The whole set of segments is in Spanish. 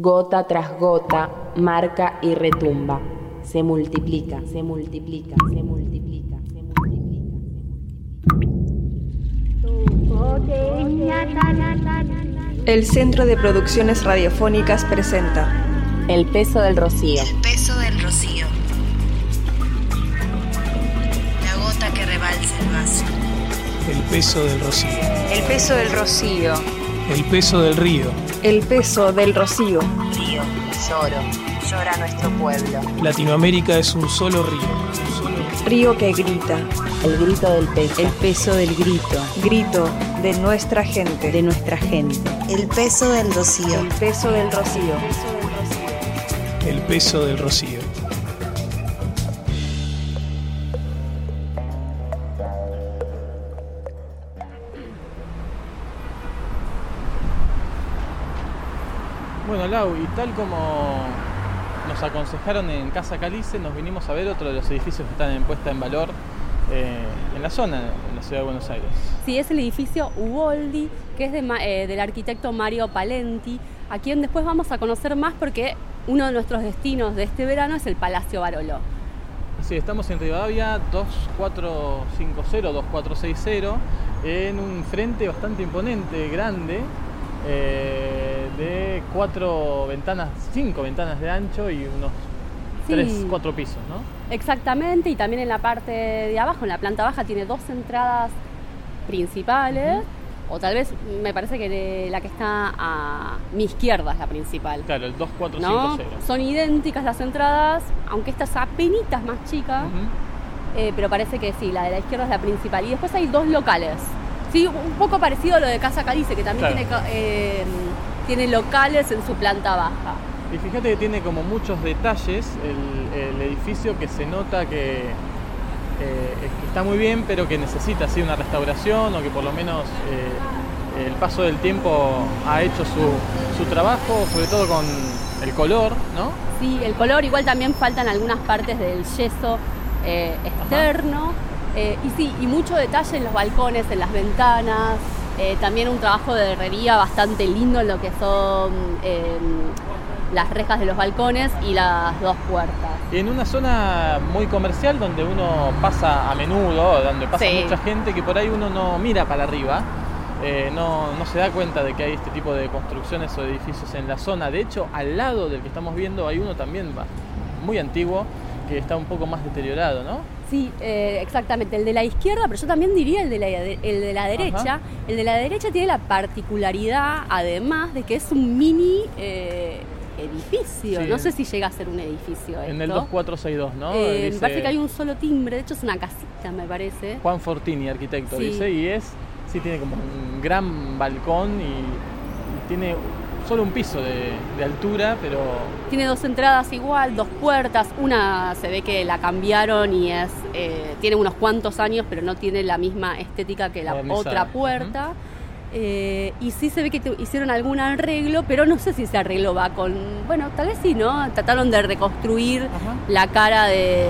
Gota tras gota, marca y retumba. Se multiplica, se multiplica, se multiplica, se multiplica. El Centro de Producciones Radiofónicas presenta El peso del rocío. El peso del rocío. La gota que rebalsa el vaso. El peso del rocío. El peso del rocío. El peso del río. El peso del rocío. Río, lloro, llora nuestro pueblo. Latinoamérica es un solo río. Río que grita. El grito del peso. El peso del grito Grito de nuestra gente. de nuestra gente. El peso del rocío. El peso del rocío. El peso del rocío. Lau, y tal como nos aconsejaron en Casa Calice, nos vinimos a ver otro de los edificios que están en puesta en valor eh, en la zona, en la ciudad de Buenos Aires. Sí, es el edificio Uboldi, que es de eh, del arquitecto Mario Palenti, a quien después vamos a conocer más porque uno de nuestros destinos de este verano es el Palacio Barolo. Sí, estamos en Rivadavia 2450, 2460, en un frente bastante imponente, grande, eh, de cuatro ventanas, cinco ventanas de ancho y unos Sí. tres, cuatro pisos, ¿no? Exactamente, y también en la parte de abajo, en la planta baja, tiene dos entradas principales, o tal vez me parece que de- la que está a mi izquierda es la principal. Claro, el ¿no? 2450. Son idénticas las entradas, aunque esta es apenas más chica. Eh, pero parece que sí, la de la izquierda es la principal. Y después hay dos locales. Sí, un poco parecido a lo de Casa Calice, que también Claro. tiene, eh, tiene locales en su planta baja. Y fíjate que tiene como muchos detalles el, el edificio que se nota que, eh, que está muy bien, pero que necesita así una restauración o que por lo menos eh, el paso del tiempo ha hecho su, su trabajo, sobre todo con el color, ¿no? Sí, el color, igual también faltan algunas partes del yeso eh, externo. Eh, y sí, y mucho detalle en los balcones, en las ventanas. Eh, también un trabajo de herrería bastante lindo en lo que son eh, las rejas de los balcones y las dos puertas. En una zona muy comercial donde uno pasa a menudo, donde pasa Sí. mucha gente que por ahí uno no mira para arriba, eh, no, no se da cuenta de que hay este tipo de construcciones o edificios en la zona. De hecho, al lado del que estamos viendo hay uno también va- muy antiguo que está un poco más deteriorado, ¿no? Sí, eh, exactamente, el de la izquierda, pero yo también diría el de la, el de la derecha. Ajá. El de la derecha tiene la particularidad, además, de que es un mini eh, edificio. Sí. No sé si llega a ser un edificio. En el esto. 2462, ¿no? Eh, Dice me parece que hay un solo timbre, de hecho es una casita, me parece. Juan Fortini, arquitecto, Sí. dice, y es, sí, tiene como un gran balcón y, y tiene solo un piso de, de altura, pero Tiene dos entradas igual, dos puertas. Una se ve que la cambiaron y es eh, tiene unos cuantos años, pero no tiene la misma estética que la Modernizada. otra puerta. Eh, y sí se ve que hicieron algún arreglo, pero no sé si ese arreglo va con. Bueno, tal vez sí, ¿no? Trataron de reconstruir la cara de,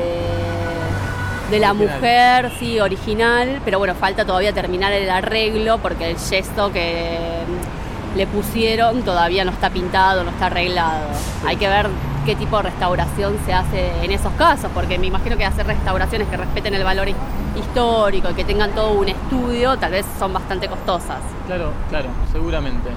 de la Original. mujer, sí, original, pero bueno, falta todavía terminar el arreglo porque el gesto que le pusieron todavía no está pintado, no está arreglado. Hay que ver qué tipo de restauración se hace en esos casos, porque me imagino que hacer restauraciones que respeten el valor hi- histórico y que tengan todo un estudio, tal vez son bastante costosas. claro, claro, seguramente.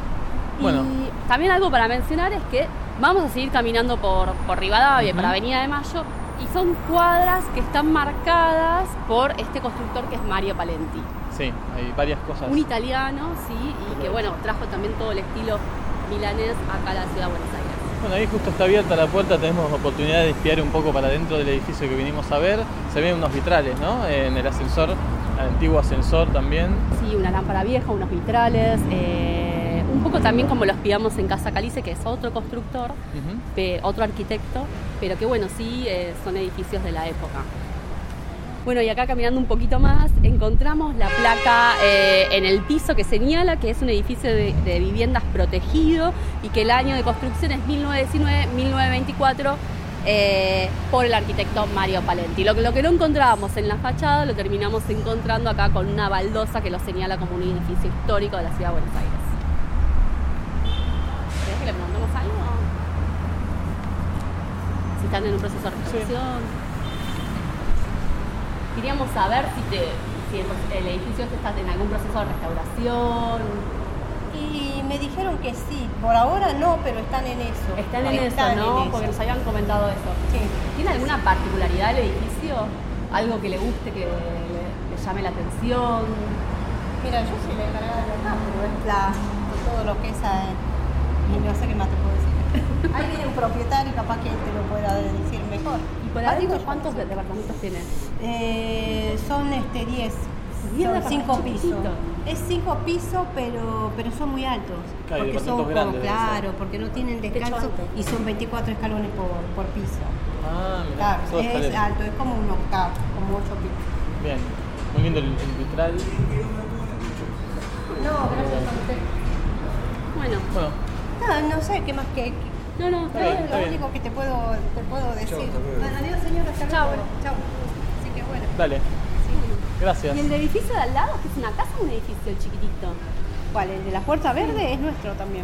Bueno, Y también algo para mencionar es que vamos a seguir caminando por, por Rivadavia, Ujú. por Avenida de Mayo, y son cuadras que están marcadas por este constructor que es Mario Palenti. sí, hay varias cosas. Un italiano, sí, y que bueno, trajo también todo el estilo milanés acá a la ciudad de Buenos Aires. Bueno, ahí justo está abierta la puerta, tenemos oportunidad de espiar un poco para dentro del edificio que vinimos a ver. Se ven unos vitrales, ¿no? En el ascensor, el antiguo ascensor también. Sí, una lámpara vieja, unos vitrales, eh, un poco también como los pillamos en Casa Calice, que es otro constructor, otro arquitecto, pero que bueno, sí eh, son edificios de la época. Bueno, y acá caminando un poquito más, encontramos la placa eh, en el piso que señala que es un edificio de, de viviendas protegido y que el año de construcción es 1919-1924 eh, por el arquitecto Mario Palenti. Lo, lo que no encontrábamos en la fachada lo terminamos encontrando acá con una baldosa que lo señala como un edificio histórico de la ciudad de Buenos Aires. ¿Querés que le preguntemos algo? Están en un proceso de restauración. Queríamos saber si, te, si el, el edificio este está en algún proceso de restauración. Y me dijeron que sí, por ahora no, pero están en eso. Están en eso, ¿no? en eso. Porque nos habían comentado eso. Sí. ¿Tiene alguna particularidad el edificio? ¿Algo que le guste, que le, le llame la atención? Mira, yo soy la encargada de acá, pero es la, todo lo que es y no sé qué más te puedo decir. Ahí viene un propietario, capaz que te lo pueda decir mejor. ¿Y por Ah, adentro cuántos de- departamentos tiene? Eh, son este 10. Diez Son cinco pisos. Es cinco pisos, pero, pero son muy altos. Claro, porque son como- claro, porque no tienen descanso y son 24 escalones por, por piso. Ah, mira, Claro, es escalera. alto, es como un octavo, como ocho pisos. Bien, muy lindo el, el vitral. No, gracias a usted. Bueno, Bueno, No, no sé qué más que. No, no, Está No, bien, es lo bien. único que te puedo, te puedo decir. Bueno, adiós, señora. Hasta Chao. luego. Chao. Así que bueno. dale. Gracias. ¿Y el edificio de al lado, que es una casa o un edificio chiquitito? ¿Cuál? El de la puerta verde es nuestro también.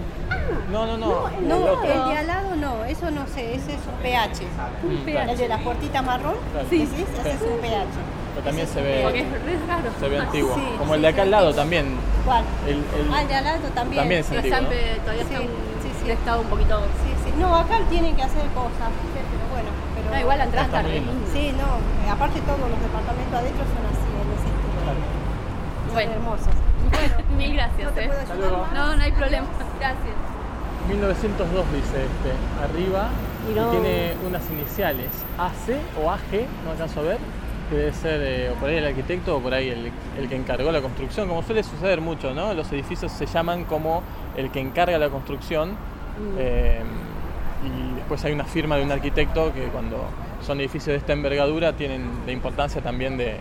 No, no, no. el No, el de al lado no, eso no sé, ese es un PH. Mm, claro. El de la puertita marrón, Claro. sí, Sí. ese es un PH. Pero también Ese se es un Porque ve, es raro. se ve antiguo. Sí, Como sí, el de acá al lado también. ¿Cuál? El, el- Ah, el de al lado también. También es antiguo. ¿no? todavía Sí, está en sí, sí. un estado un poquito... No, acá tienen que hacer cosas, pero bueno. Pero... No, igual lindo. linda. Sí, no, eh, aparte todos los departamentos adentro son así, en ese estilo. Claro. Son Bueno. hermosos. Bueno, mil gracias. ¿No te eh. puedo ayudar? No, no hay problema. Gracias. 1902 dice este, arriba, y tiene unas iniciales, AC o AG, no alcanzo a ver, que debe ser eh, o por ahí el arquitecto o por ahí el, el que encargó la construcción, como suele suceder mucho, ¿no? Los edificios se llaman como el que encarga la construcción eh, y después hay una firma de un arquitecto que cuando son edificios de esta envergadura tienen la importancia también de,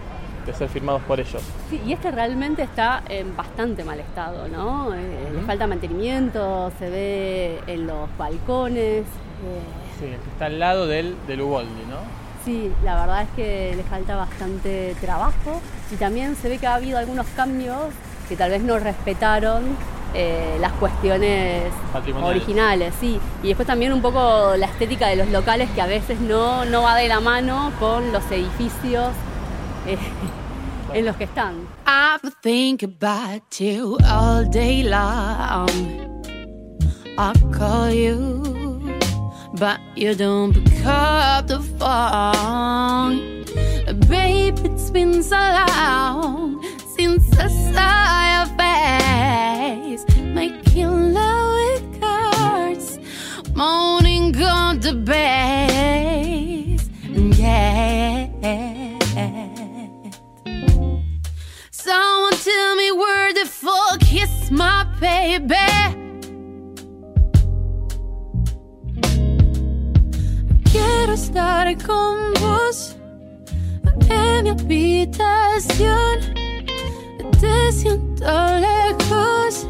de ser firmados por ellos. Sí, y este realmente está en bastante mal estado, ¿no? Eh, Le falta mantenimiento, se ve en los balcones. eh, Sí, está al lado del, del Uboldi, ¿no? sí, la verdad es que le falta bastante trabajo y también se ve que ha habido algunos cambios que tal vez no respetaron eh, las cuestiones originales, sí. Y después también un poco la estética de los locales que a veces no, no va de la mano con los edificios eh, en los que están. I think about you all day long. I call you, but you don't pick up the phone. Babe, it's been so long since I saw your face. Making love with cards, moaning on the bass. Yeah. Someone tell me where the fuck is my baby? Quiero estar con vos en mi habitación. Te siento lejos,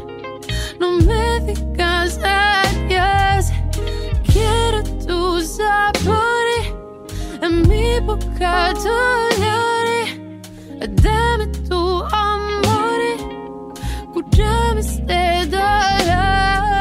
no me digas adiós. Quiero tu sabor en mi boca, tu olor. Dame tu amor, curame este dolor.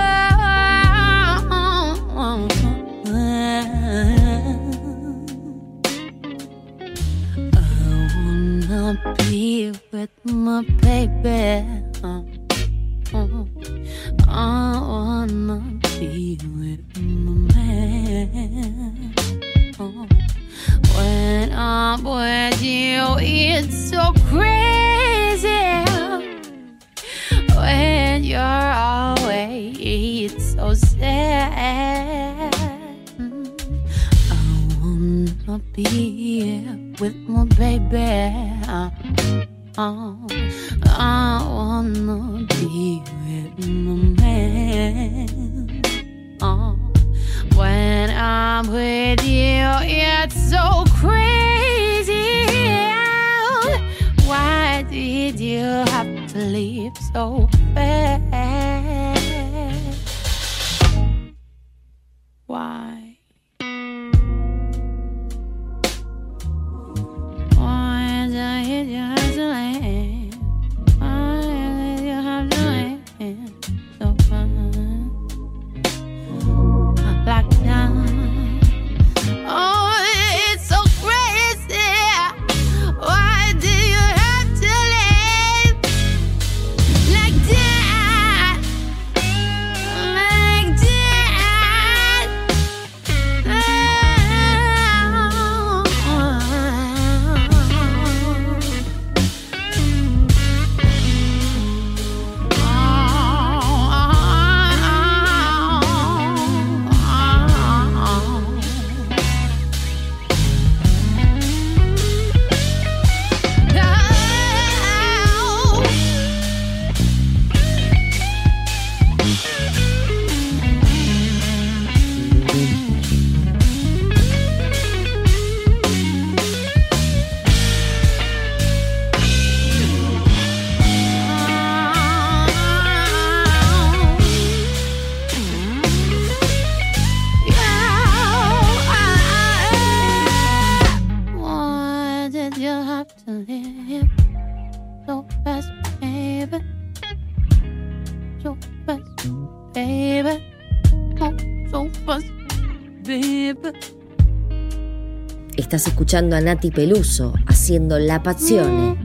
Estás escuchando a Nati Peluso haciendo La Passione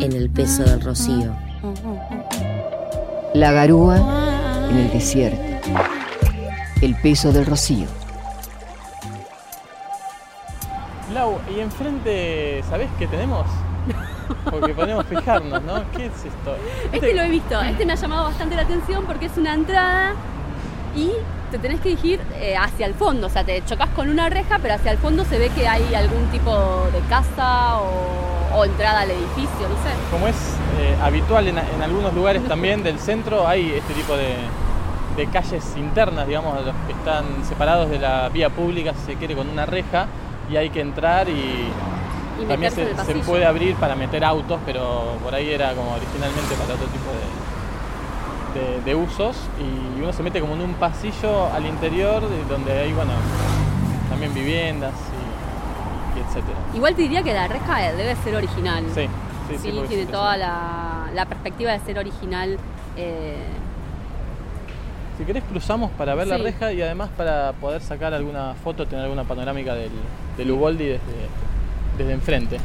en el peso del rocío. La garúa en el desierto. El peso del rocío. Lau, y enfrente, ¿sabés qué tenemos? Porque podemos fijarnos, ¿no? ¿Qué es esto? Este lo he visto, este me ha llamado bastante la atención porque es una entrada y te tenés que dirigir eh, hacia el fondo, o sea, te chocas con una reja, pero hacia el fondo se ve que hay algún tipo de casa o, o entrada al edificio, no sé. Como es eh, habitual en, en algunos lugares también del centro, hay este tipo de, de calles internas, digamos, los que están separados de la vía pública, si se quiere, con una reja, y hay que entrar y, Y también se, se puede abrir para meter autos, pero por ahí era como originalmente para otro tipo de, de- de usos, y uno se mete como en un pasillo al interior, de- donde hay, bueno, también viviendas y, y etcétera. Igual te diría que la reja debe ser original. Sí, sí, sí, tiene toda la, la perspectiva de ser original. eh, Si querés cruzamos para ver la reja y además para poder sacar alguna foto, tener alguna panorámica del, del Uboldi desde, desde enfrente.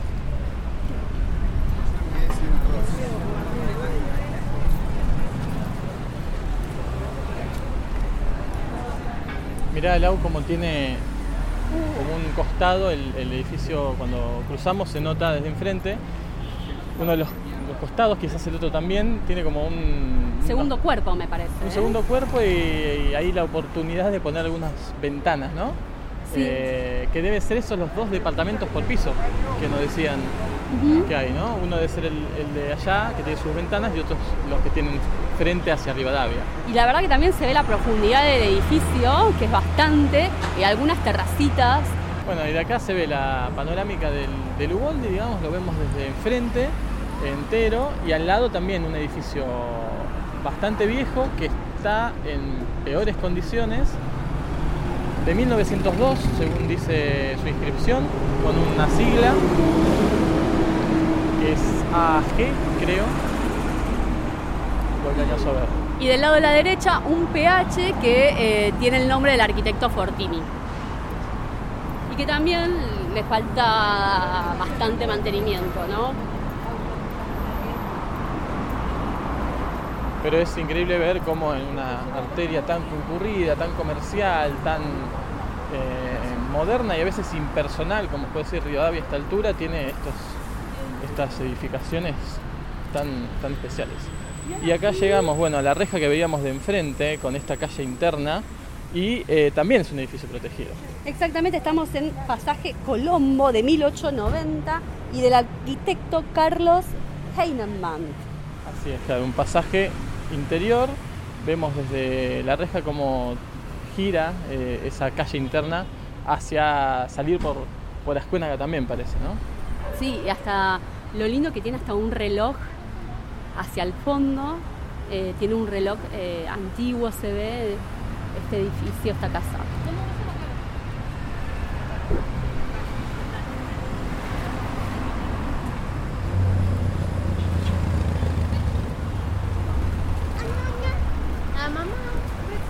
Mirá Lau como tiene como un costado el, el edificio cuando cruzamos se nota desde enfrente. Uno de los, los costados, quizás el otro también, tiene como un, segundo cuerpo, me parece. un ¿eh? segundo cuerpo y, y ahí la oportunidad de poner algunas ventanas, ¿no? Sí. Eh, que debe ser esos los dos departamentos por piso que nos decían que hay, ¿no? Uno debe ser el, el de allá, que tiene sus ventanas, y otros los que tienen frente hacia Rivadavia. Y la verdad que también se ve la profundidad del edificio, que es bastante, y algunas terracitas. Bueno, y de acá se ve la panorámica del, del Uboldi, digamos, lo vemos desde enfrente, entero, y al lado también un edificio bastante viejo que está en peores condiciones, de 1902, según dice su inscripción, con una sigla que es AG, creo, ver. Y del lado de la derecha, un PH que eh, tiene el nombre del arquitecto Fortini. Y que también le falta bastante mantenimiento, ¿no? Pero es increíble ver cómo en una arteria tan concurrida, tan comercial, tan eh, moderna y a veces impersonal, como puede ser Rivadavia a esta altura, tiene estos, estas edificaciones tan, tan especiales. Y acá llegamos, bueno, a la reja que veíamos de enfrente, con esta calle interna, y eh, también es un edificio protegido. Exactamente, estamos en pasaje Colombo de 1890 y del arquitecto Carlos Heinemann. Así es, claro, un pasaje interior. Vemos desde la reja cómo gira eh, esa calle interna hacia salir por, por Ascuénaga también parece, ¿no? Sí, y hasta lo lindo que tiene hasta un reloj hacia el fondo. eh, tiene un reloj eh, antiguo, se ve este edificio, esta casa.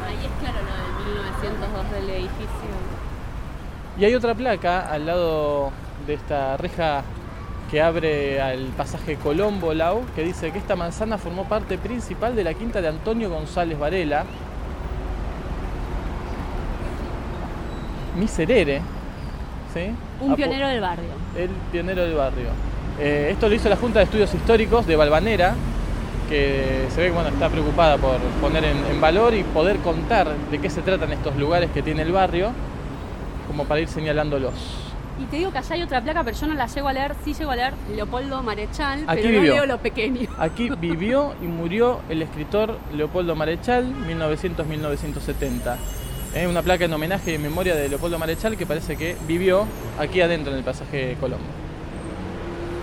Ahí es claro lo del 1902 del edificio. Y hay otra placa al lado de esta reja que abre al pasaje Colombo Lau, que dice que esta manzana formó parte principal de la quinta de Antonio González Varela. Miserere, ¿sí? Un pionero del barrio. el pionero del barrio. Eh, esto lo hizo la Junta de Estudios Históricos de Valvanera, que se ve que bueno, está preocupada por poner en, en valor y poder contar de qué se tratan estos lugares que tiene el barrio, como para ir señalándolos. Y te digo que allá hay otra placa, pero yo no la llego a leer. Sí llego a leer Leopoldo Marechal, Aquí pero vivió. no leo lo pequeño. Aquí vivió y murió el escritor Leopoldo Marechal, 1900-1970. Es una placa en homenaje y memoria de Leopoldo Marechal que parece que vivió aquí adentro en el pasaje Colombo.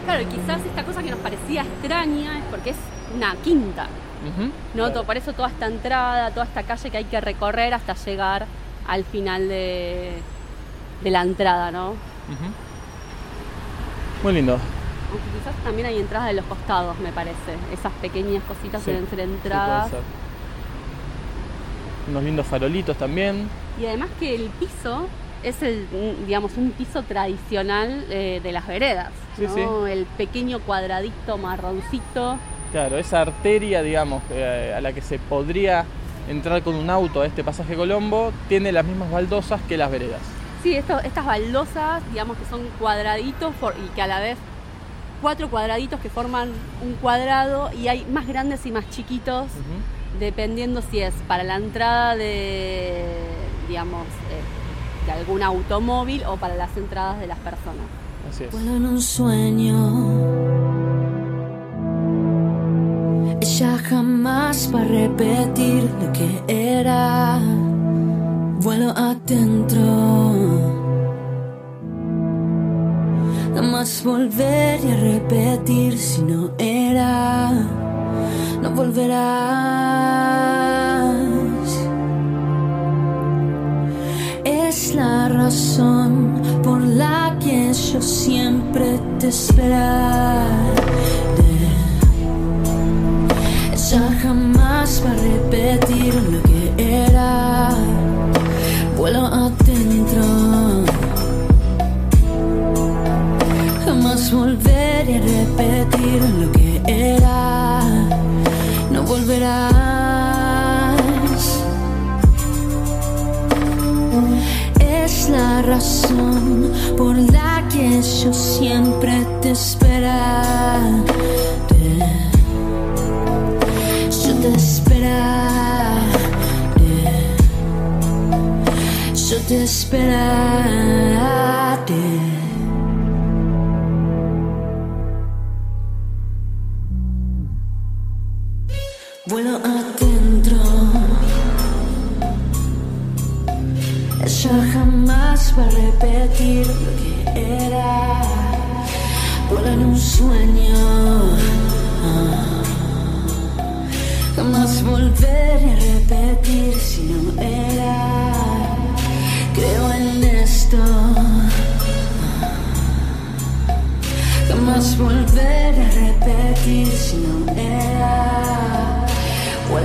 Claro, y quizás esta cosa que nos parecía extraña es porque es una quinta. ¿no? Claro. Por eso toda esta entrada, toda esta calle que hay que recorrer hasta llegar al final de, de la entrada, ¿no? Ujú. Muy lindo. Aunque quizás también hay entradas de los costados, me parece. Esas pequeñas cositas Sí, deben ser sí, entradas. ser. unos lindos farolitos también. Y además que el piso es el, digamos, un piso tradicional eh, de las veredas, Sí, ¿no? El pequeño cuadradito marroncito. Claro, esa arteria, digamos, eh, a la que se podría entrar con un auto a este pasaje Colombo, tiene las mismas baldosas que las veredas. Sí, esto- estas baldosas, digamos que son cuadraditos for- y que a la vez cuatro cuadraditos que forman un cuadrado y hay más grandes y más chiquitos, dependiendo si es para la entrada de, digamos, eh, de algún automóvil o para las entradas de las personas. Así es. Vuelo en un sueño. Ella jamás va a repetir lo que era. Vuelo adentro. Jamás volvería a repetir si no era. No volverás. Es la razón por la que yo siempre te esperaré. Ella jamás va a repetir lo que era. Vuelo adentro. Jamás volveré a repetir lo que era. No volverás. Es la razón por la que yo siempre te esperaré. Yo te Yo te esperaré. Vuelo adentro. Ella jamás va a repetir lo que era. Vuelo en un sueño. Jamás volveré a repetir no era.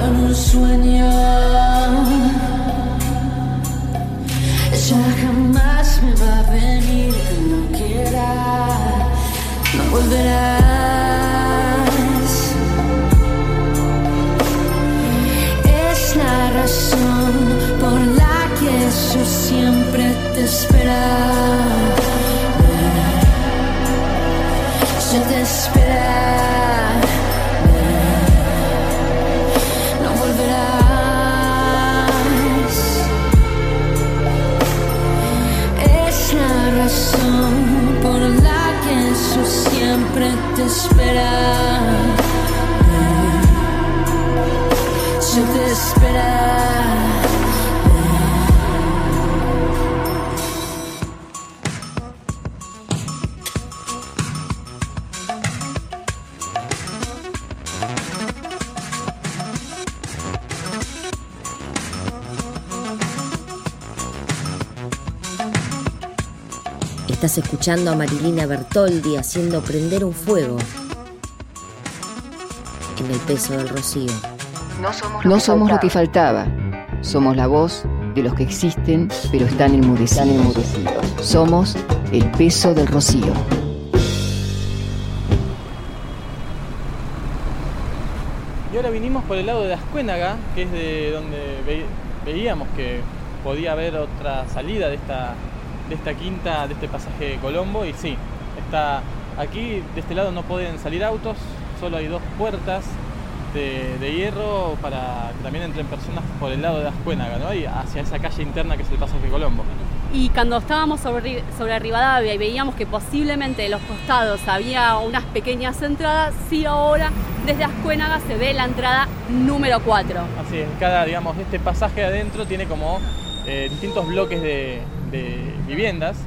En un sueño. Ella jamás me va a venir cuando quiera. No volverás. Es la razón por la que yo siempre te esperaré. Yo te esperaré. Siempre te esperaré. Yo te esperaré. Estás escuchando a Marilina Bertoldi haciendo prender un fuego en el peso del rocío. No somos lo No que somos lo que faltaba. Somos la voz de los que existen pero están enmudecidos. Somos el peso del rocío. Y ahora vinimos por el lado de Ascuénaga, que es de donde ve- veíamos que podía haber otra salida de esta, de esta quinta, de este pasaje de Colombo. Y sí, está aquí, de este lado no pueden salir autos, solo hay dos puertas de, de hierro para que también entren personas por el lado de Ascuénaga, ¿no? Y hacia esa calle interna que es el pasaje de Colombo. Y cuando estábamos sobre, sobre Rivadavia y veíamos que posiblemente de los costados había unas pequeñas entradas, sí ahora desde Ascuénaga se ve la entrada número 4. Así es, cada, digamos, este pasaje adentro tiene como eh, distintos bloques de, de viviendas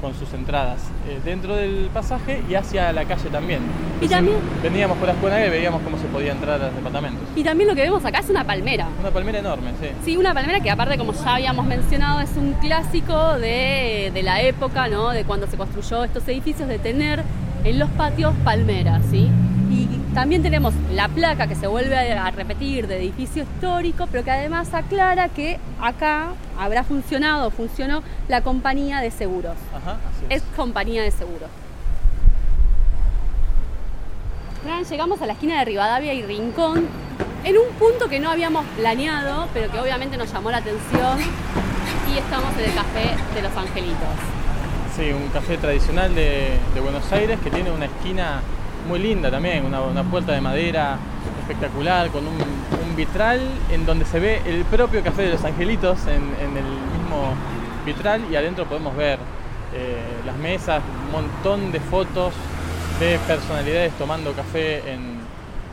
con sus entradas eh, dentro del pasaje y hacia la calle también. Y también- Veníamos por Ascuénaga y veíamos cómo se podía entrar a los departamentos. Y también lo que vemos acá es una palmera. Una palmera enorme, sí. Sí, una palmera que aparte, como ya habíamos mencionado, es un clásico de, de la época, ¿no? De cuando se construyó estos edificios, de tener en los patios palmeras, ¿sí? Y También tenemos la placa que se vuelve a repetir de edificio histórico, pero que además aclara que acá habrá funcionado, funcionó la compañía de seguros. Ajá, así es. Es compañía de seguros. Llegamos a la esquina de Rivadavia y Rincón, en un punto que no habíamos planeado, pero que obviamente nos llamó la atención, y estamos en el Café de los Angelitos. Sí, un café tradicional de, de Buenos Aires que tiene una esquina muy linda también, una, una puerta de madera espectacular, con un, vitral en donde se ve el propio Café de los Angelitos en, en el mismo vitral y adentro podemos ver eh, las mesas, un montón de fotos de personalidades tomando café en,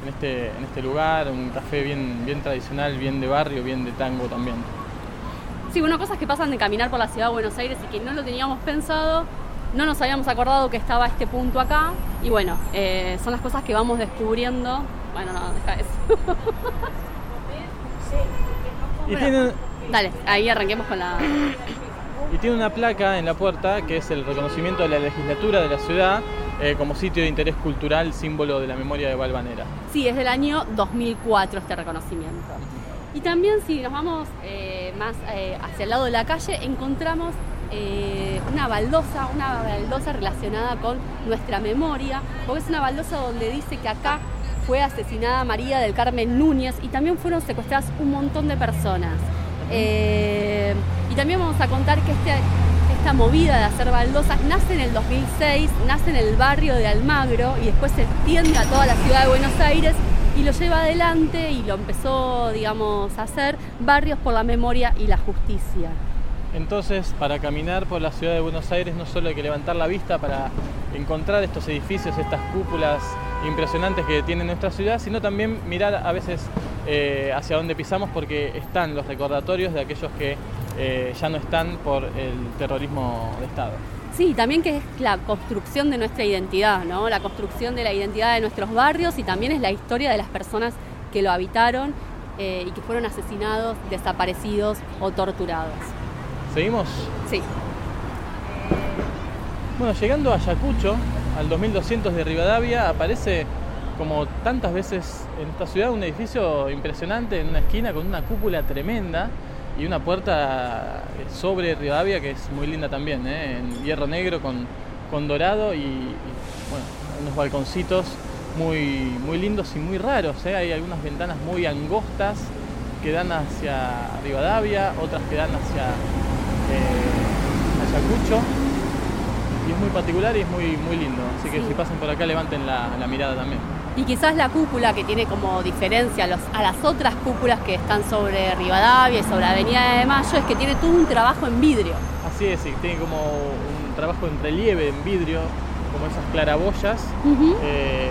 en este, en este lugar, un café bien, bien tradicional, bien de barrio, bien de tango también. Sí, bueno, cosas que pasan de caminar por la ciudad de Buenos Aires y que no lo teníamos pensado, no nos habíamos acordado que estaba este punto acá, y bueno, eh, son las cosas que vamos descubriendo. Bueno, no, deja eso. Y tiene, Dale, ahí arranquemos con la... y tiene una placa en la puerta que es el reconocimiento de la legislatura de la ciudad eh, como sitio de interés cultural, símbolo de la memoria de Valvanera. Sí, es del año 2004 este reconocimiento. Y también si nos vamos eh, más eh, hacia el lado de la calle, encontramos eh, una baldosa, una baldosa relacionada con nuestra memoria, porque es una baldosa donde dice que acá fue asesinada María del Carmen Núñez y también fueron secuestradas un montón de personas. Eh, y también vamos a contar que este- esta movida de hacer baldosas nace en el 2006, nace en el barrio de Almagro y después se extiende a toda la ciudad de Buenos Aires y lo lleva adelante y lo empezó, digamos, a hacer Barrios por la Memoria y la Justicia. Entonces, para caminar por la ciudad de Buenos Aires no solo hay que levantar la vista para encontrar estos edificios, estas cúpulas impresionantes que tiene nuestra ciudad, sino también mirar a veces eh, hacia dónde pisamos porque están los recordatorios de aquellos que eh, ya no están por el terrorismo de Estado. Sí, también que es la construcción de nuestra identidad, ¿no? La construcción de la identidad de nuestros barrios y también es la historia de las personas que lo habitaron eh, y que fueron asesinados, desaparecidos o torturados. ¿Seguimos? Sí. Bueno, llegando a Ayacucho, al 2200 de Rivadavia, aparece como tantas veces en esta ciudad un edificio impresionante en una esquina con una cúpula tremenda y una puerta eh, sobre Rivadavia que es muy linda también, ¿eh? en hierro negro con, con dorado y, y, bueno, unos balconcitos muy, muy lindos y muy raros. ¿eh? Hay algunas ventanas muy angostas que dan hacia Rivadavia, otras que dan hacia eh, Ayacucho y es muy particular y es muy, muy lindo. Así que Sí. si pasan por acá levanten la, la mirada también. Y quizás la cúpula que tiene como diferencia a, los- a las otras cúpulas que están sobre Rivadavia y sobre Avenida de Mayo es que tiene todo un trabajo en vidrio. Así es, y tiene como un trabajo en relieve, en vidrio, como esas claraboyas eh,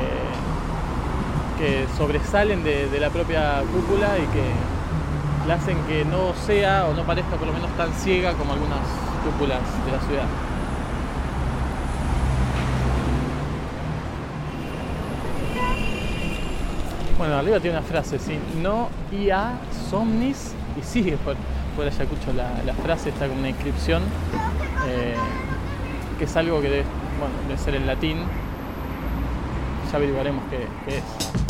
que sobresalen de, de la propia cúpula y que la hacen que no sea o no parezca por lo menos tan ciega como algunas cúpulas de la ciudad. Bueno, arriba tiene una frase, sí, no ia somnis, y sigue por, por Ayacucho la, la frase, está como una inscripción, eh, que es algo que debe, bueno, debe ser en latín, ya averiguaremos qué, qué es.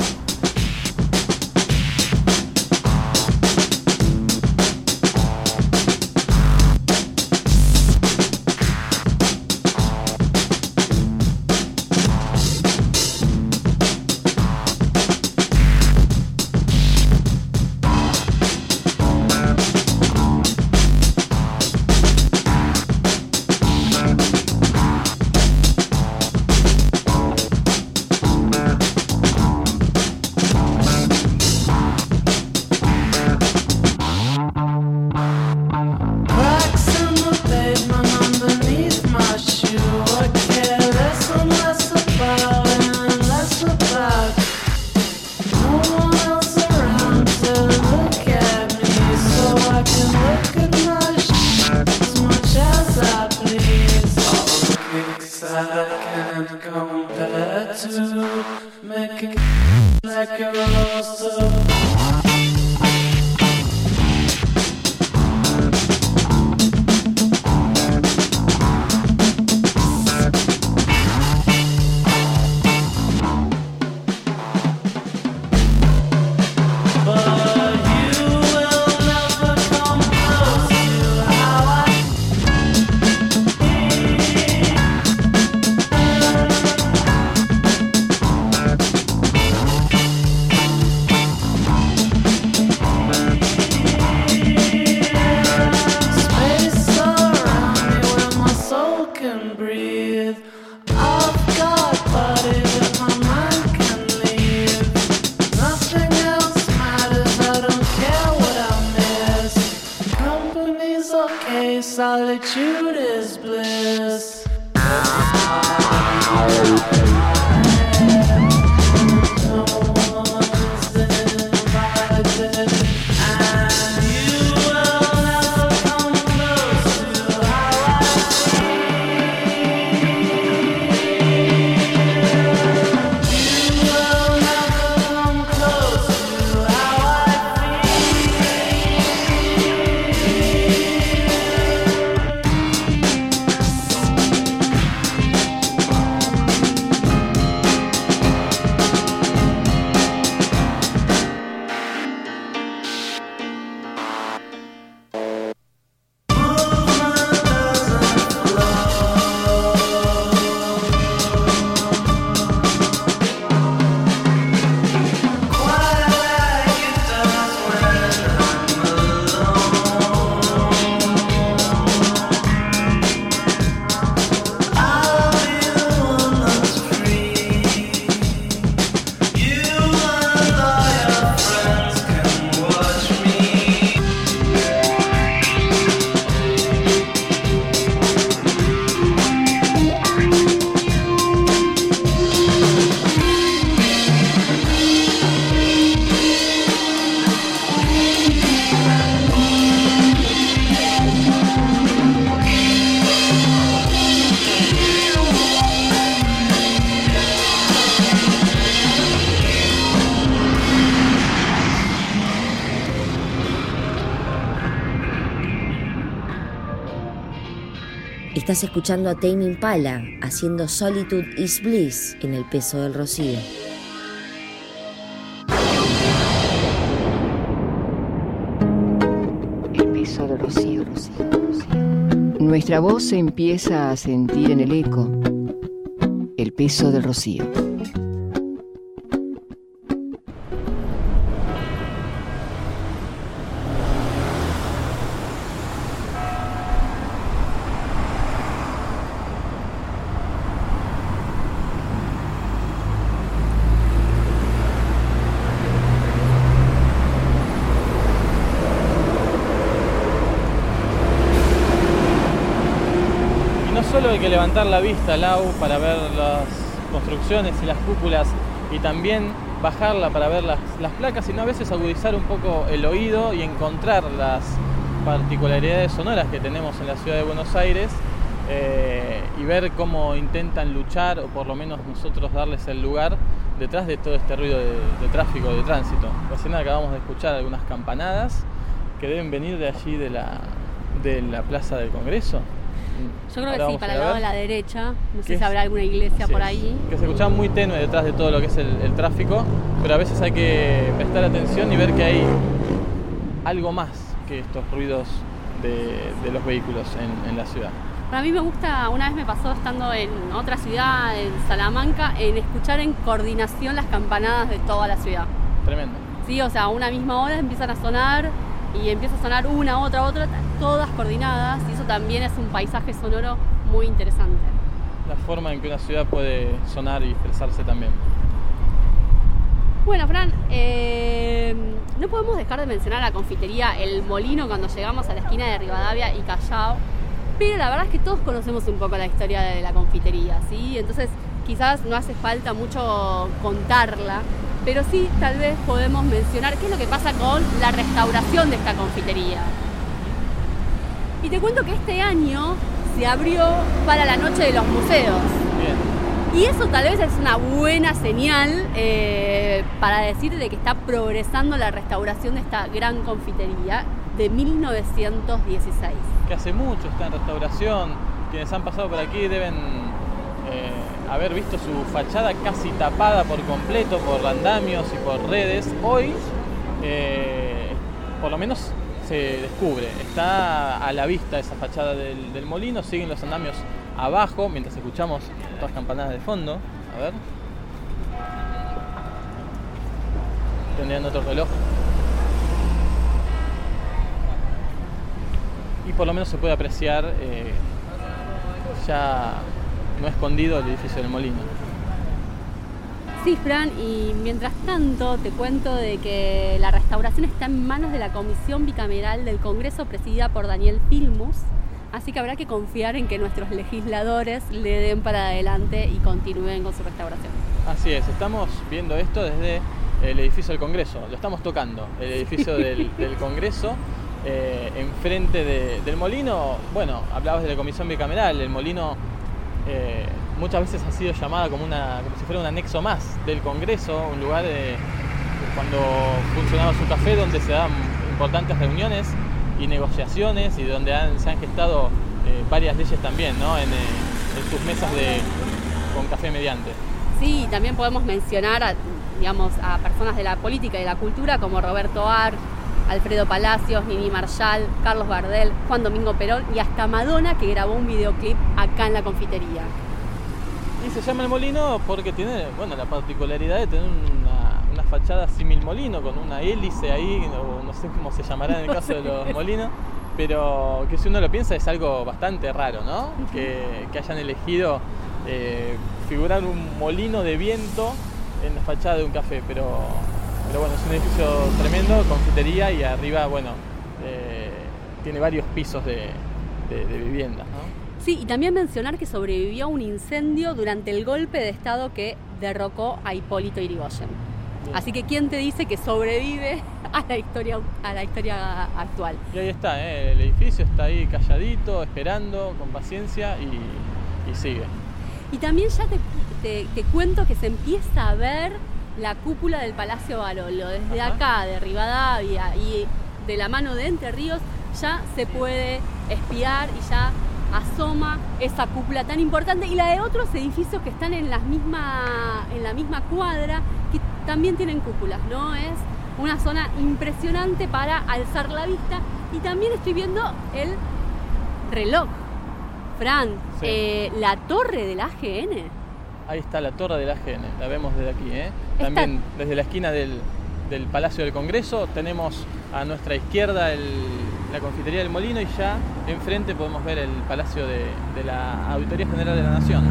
Estás escuchando a Tame Impala haciendo Solitude is Bliss en el peso del rocío. El peso del rocío, rocío, rocío. Nuestra voz se empieza a sentir en el eco. El peso del rocío. Levantar la vista, Lau, para ver las construcciones y las cúpulas y también bajarla para ver las, las placas, sino a veces agudizar un poco el oído y encontrar las particularidades sonoras que tenemos en la ciudad de Buenos Aires eh, y ver cómo intentan luchar o por lo menos nosotros darles el lugar detrás de todo este ruido de, de tráfico, de tránsito. Recién acabamos de escuchar algunas campanadas que deben venir de allí de la, de la Plaza del Congreso. Yo creo Ahora que sí, para el lado de la derecha. No ¿Qué sé es? si habrá alguna iglesia Sí, por ahí. Que se escuchaba muy tenue detrás de todo lo que es el, el tráfico, pero a veces hay que prestar atención y ver que hay algo más que estos ruidos de, de los vehículos en, en la ciudad. Para mí me gusta, una vez me pasó estando en otra ciudad, en Salamanca, en escuchar en coordinación las campanadas de toda la ciudad. Tremendo. Sí, o sea, a una misma hora empiezan a sonar y empieza a sonar una, otra, otra, todas coordinadas y eso también es un paisaje sonoro muy interesante. La forma en que una ciudad puede sonar y expresarse también. Bueno, Fran, eh, no podemos dejar de mencionar la confitería El Molino cuando llegamos a la esquina de Rivadavia y Callao, pero la verdad es que todos conocemos un poco la historia de la confitería, ¿sí? Entonces quizás no hace falta mucho contarla, pero sí tal vez podemos mencionar qué es lo que pasa con la restauración de esta confitería. Y te cuento que este año se abrió para la Noche de los Museos. Bien. Y eso tal vez es una buena señal eh, para decir de que está progresando la restauración de esta gran confitería de 1916. Que hace mucho está en restauración. Quienes han pasado por aquí deben eh, haber visto su fachada casi tapada por completo por andamios y por redes. Hoy, eh, por lo menos, se descubre. Está a la vista esa fachada del, molino. Siguen los andamios abajo mientras escuchamos todas campanadas de fondo. A ver. Tendrían otro reloj. Y por lo menos se puede apreciar eh, ya no escondido el edificio del molino. Sí, Fran, y mientras tanto te cuento de que la restauración está en manos de la Comisión Bicameral del Congreso presidida por Daniel Filmus, así que habrá que confiar en que nuestros legisladores le den para adelante y continúen con su restauración. Así es, estamos viendo esto desde el edificio del Congreso, lo estamos tocando, el edificio del, del Congreso, eh, enfrente de- del molino, bueno, hablabas de la Comisión Bicameral, el molino eh, muchas veces ha sido llamada como, una, como si fuera un anexo más del Congreso, un lugar de, cuando funcionaba su café donde se dan importantes reuniones y negociaciones y donde se han gestado eh, varias leyes también ¿no? en, eh, sus mesas de, con café mediante. Sí, también podemos mencionar a, digamos, a personas de la política y de la cultura como Roberto Ar, Alfredo Palacios, Nini Marshall, Carlos Gardel, Juan Domingo Perón y hasta Madonna que grabó un videoclip acá en la confitería. Y se llama el molino porque tiene bueno, la particularidad de tener una, una fachada símil molino con una hélice ahí, o no sé cómo se llamará en el caso de los molinos, pero que si uno lo piensa es algo bastante raro, ¿no? Que, que hayan elegido eh, figurar un molino de viento en la fachada de un café, pero, pero bueno, es un edificio tremendo, confitería y arriba, bueno, eh, tiene varios pisos de, de, de viviendas, ¿no? Sí, y también mencionar que sobrevivió a un incendio durante el golpe de Estado que derrocó a Hipólito Yrigoyen. Bien. Así que ¿quién te dice que sobrevive a la historia, a la historia actual? Y ahí está, ¿eh? el edificio está ahí calladito, esperando, con paciencia y, y sigue. Y también ya te, te- te cuento que se empieza a ver la cúpula del Palacio Barolo. Desde Ajá. acá, de Rivadavia y de la mano de Entre Ríos, ya se puede espiar y ya asoma esa cúpula tan importante y la de otros edificios que están en, las misma, en la misma cuadra que también tienen cúpulas, ¿no? Es una zona impresionante para alzar la vista y también estoy viendo el reloj. Fran, Sí. eh, la torre del AGN. Ahí está la torre del AGN, la vemos desde aquí. ¿eh? También desde la esquina del, del Palacio del Congreso tenemos a nuestra izquierda el- la confitería del Molino y ya enfrente podemos ver el Palacio de, de la Auditoría General de la Nación.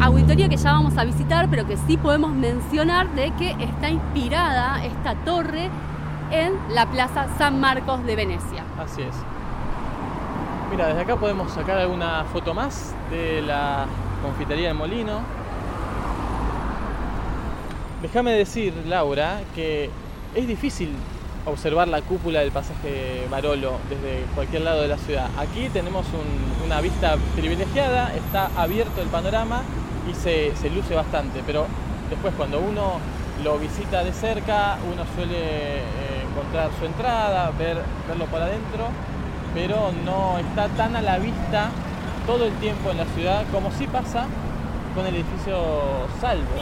Auditorio que ya vamos a visitar, pero que sí podemos mencionar de que está inspirada esta torre en la Plaza San Marcos de Venecia. Así es. Mira, desde acá podemos sacar alguna foto más de la confitería del Molino. Déjame decir, Laura, que es difícil observar la cúpula del pasaje Barolo desde cualquier lado de la ciudad. Aquí tenemos un- una vista privilegiada, está abierto el panorama y se, se luce bastante, pero después cuando uno lo visita de cerca, uno suele eh, encontrar su entrada, ver, verlo por adentro, pero no está tan a la vista todo el tiempo en la ciudad como sí pasa con el edificio Salvo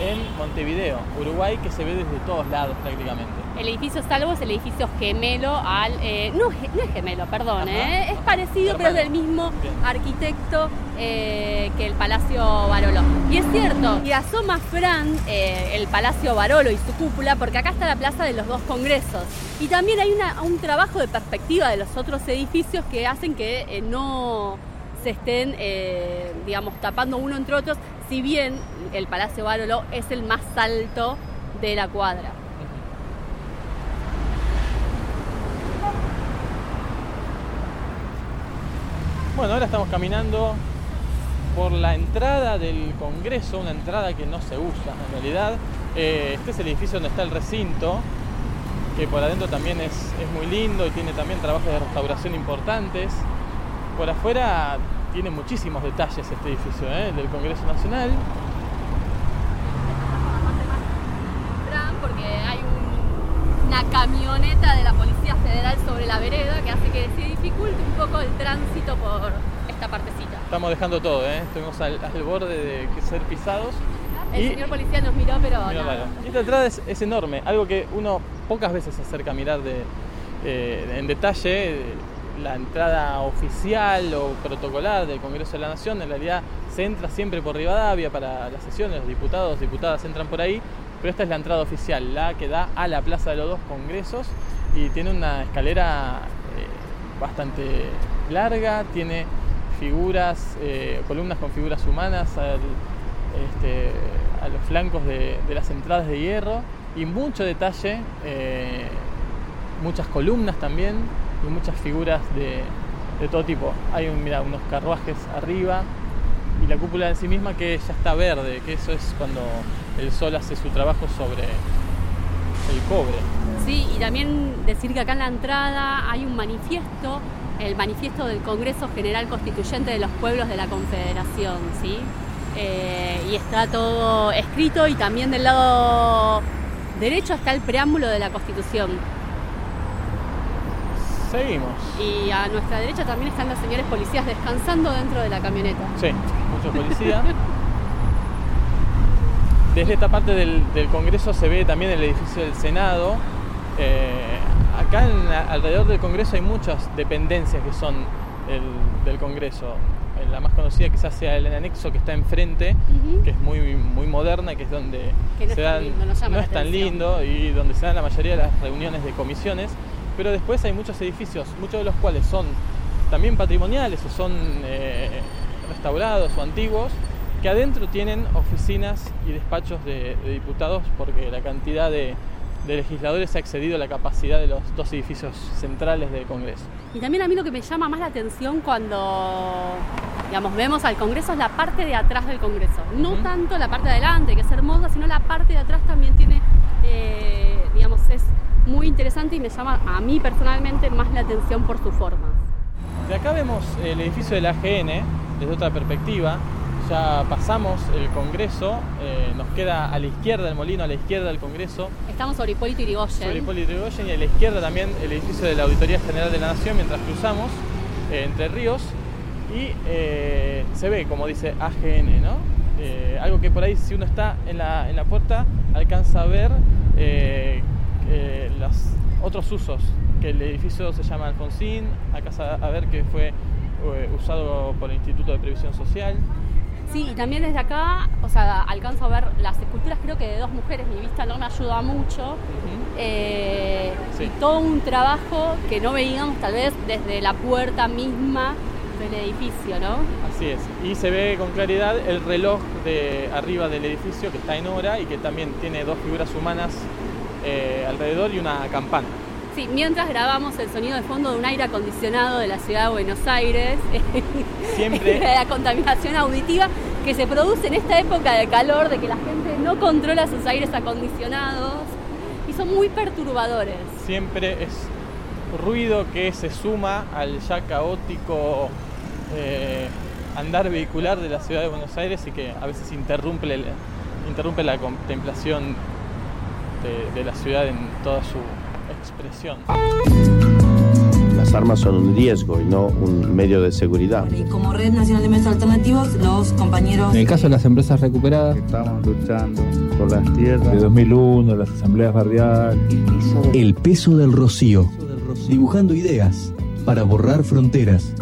en Montevideo, Uruguay, que se ve desde todos lados prácticamente. El edificio Salvo es el edificio gemelo al... eh, no, es gemelo, perdón, Ajá. eh, es parecido, pero es del mismo Bien. arquitecto eh, que el Palacio Barolo. Y es cierto, y asoma Fran el Palacio Barolo y su cúpula, porque acá está la Plaza de los Dos Congresos. Y también hay una- un trabajo de perspectiva de los otros edificios que hacen que no se estén, digamos, tapando uno entre otros, si bien el Palacio Barolo es el más alto de la cuadra. Bueno, ahora estamos caminando por la entrada del Congreso, una entrada que no se usa en realidad. Eh, este es el edificio donde está el recinto, que por adentro también es, es muy lindo y tiene también trabajos de restauración importantes. Por afuera tiene muchísimos detalles este edificio ¿eh? del Congreso Nacional. Porque hay un- una camioneta de la Policía Federal sobre la vereda que hace que se dificulte un poco el tránsito por esta partecita. Estamos dejando todo, ¿eh? estuvimos al, al borde de ser pisados. El Y- señor policía nos miró, pero Mira, nada. claro. Esta entrada es, es enorme, algo que uno pocas veces se acerca a mirar de, eh, en detalle. La entrada oficial o protocolar del Congreso de la Nación, en realidad se entra siempre por Rivadavia para las sesiones, los diputados, diputadas entran por ahí, pero esta es la entrada oficial, la que da a la Plaza de los Dos Congresos y tiene una escalera eh, bastante larga, tiene figuras, eh, columnas con figuras humanas este, a los flancos de, de las entradas de hierro y mucho detalle, eh, muchas columnas también y muchas figuras de, de todo tipo. Hay un, mira, unos carruajes arriba y la cúpula en sí misma que ya está verde, que eso es cuando el sol hace su trabajo sobre el cobre. Sí, y también decir que acá en la entrada hay un manifiesto, el manifiesto del Congreso General Constituyente de los Pueblos de la Confederación, ¿sí? Eh, y está todo escrito y también del lado derecho está el preámbulo de la Constitución. Seguimos. Y a nuestra derecha también están los señores policías descansando dentro de la camioneta. Sí, mucho policía. Desde esta parte del, del Congreso se ve también el edificio del Senado. Eh, acá en- alrededor del Congreso hay muchas dependencias que son el- del Congreso. Eh, La más conocida quizás sea el anexo que está enfrente, que es muy, muy moderna, que es donde Que no es tan dan, lindo, nos llama no la es tan atención. lindo y donde se dan la mayoría de las reuniones de comisiones. Pero después hay muchos edificios, muchos de los cuales son también patrimoniales o son eh, restaurados o antiguos, que adentro tienen oficinas y despachos de, de diputados porque la cantidad de, de legisladores ha excedido la capacidad de los dos edificios centrales del Congreso. Y también a mí lo que me llama más la atención cuando, digamos, vemos al Congreso es la parte de atrás del Congreso. No tanto la parte de adelante, que es hermosa, sino la parte de atrás también tiene, eh, digamos, es muy interesante y me llama a mí personalmente más la atención por su forma. De acá vemos el edificio de la AGN desde otra perspectiva. Ya pasamos el Congreso, eh, nos queda a la izquierda el molino, a la izquierda del Congreso, Estamos sobre Hipólito Yrigoyen. sobre Hipólito Yrigoyen y a la izquierda también el edificio de la Auditoría General de la Nación mientras cruzamos eh, entre ríos y eh, se ve como dice AGN, ¿no? Algo que por ahí si uno está en la, en la puerta alcanza a ver eh, los otros usos, que el edificio se llama Alfonsín, alcanza a ver que fue eh, usado por el Instituto de Previsión Social. Sí, y también desde acá, o sea, alcanzo a ver las esculturas, creo que de dos mujeres, mi vista no me ayuda mucho. Eh, Sí. Y todo un trabajo que no veíamos tal vez desde la puerta misma del edificio, ¿no? Así es. Y se ve con claridad el reloj de arriba del edificio que está en hora y que también tiene dos figuras humanas eh, alrededor y una campana. Sí, mientras grabamos el sonido de fondo de un aire acondicionado de la ciudad de Buenos Aires, Siempre- la contaminación auditiva que se produce en esta época de calor, de que la gente no controla sus aires acondicionados y son muy perturbadores. Siempre es ruido que se suma al ya caótico eh, andar vehicular de la ciudad de Buenos Aires y que a veces interrumpe, la contemplación de, de la ciudad en toda su expresión. Las armas son un riesgo y no un medio de seguridad. Y como Red Nacional de Medios Alternativos, los compañeros... En el caso de las empresas recuperadas, Estamos luchando por las tierras. De 2001, las asambleas barriales. El peso del rocío. Dibujando ideas para borrar fronteras.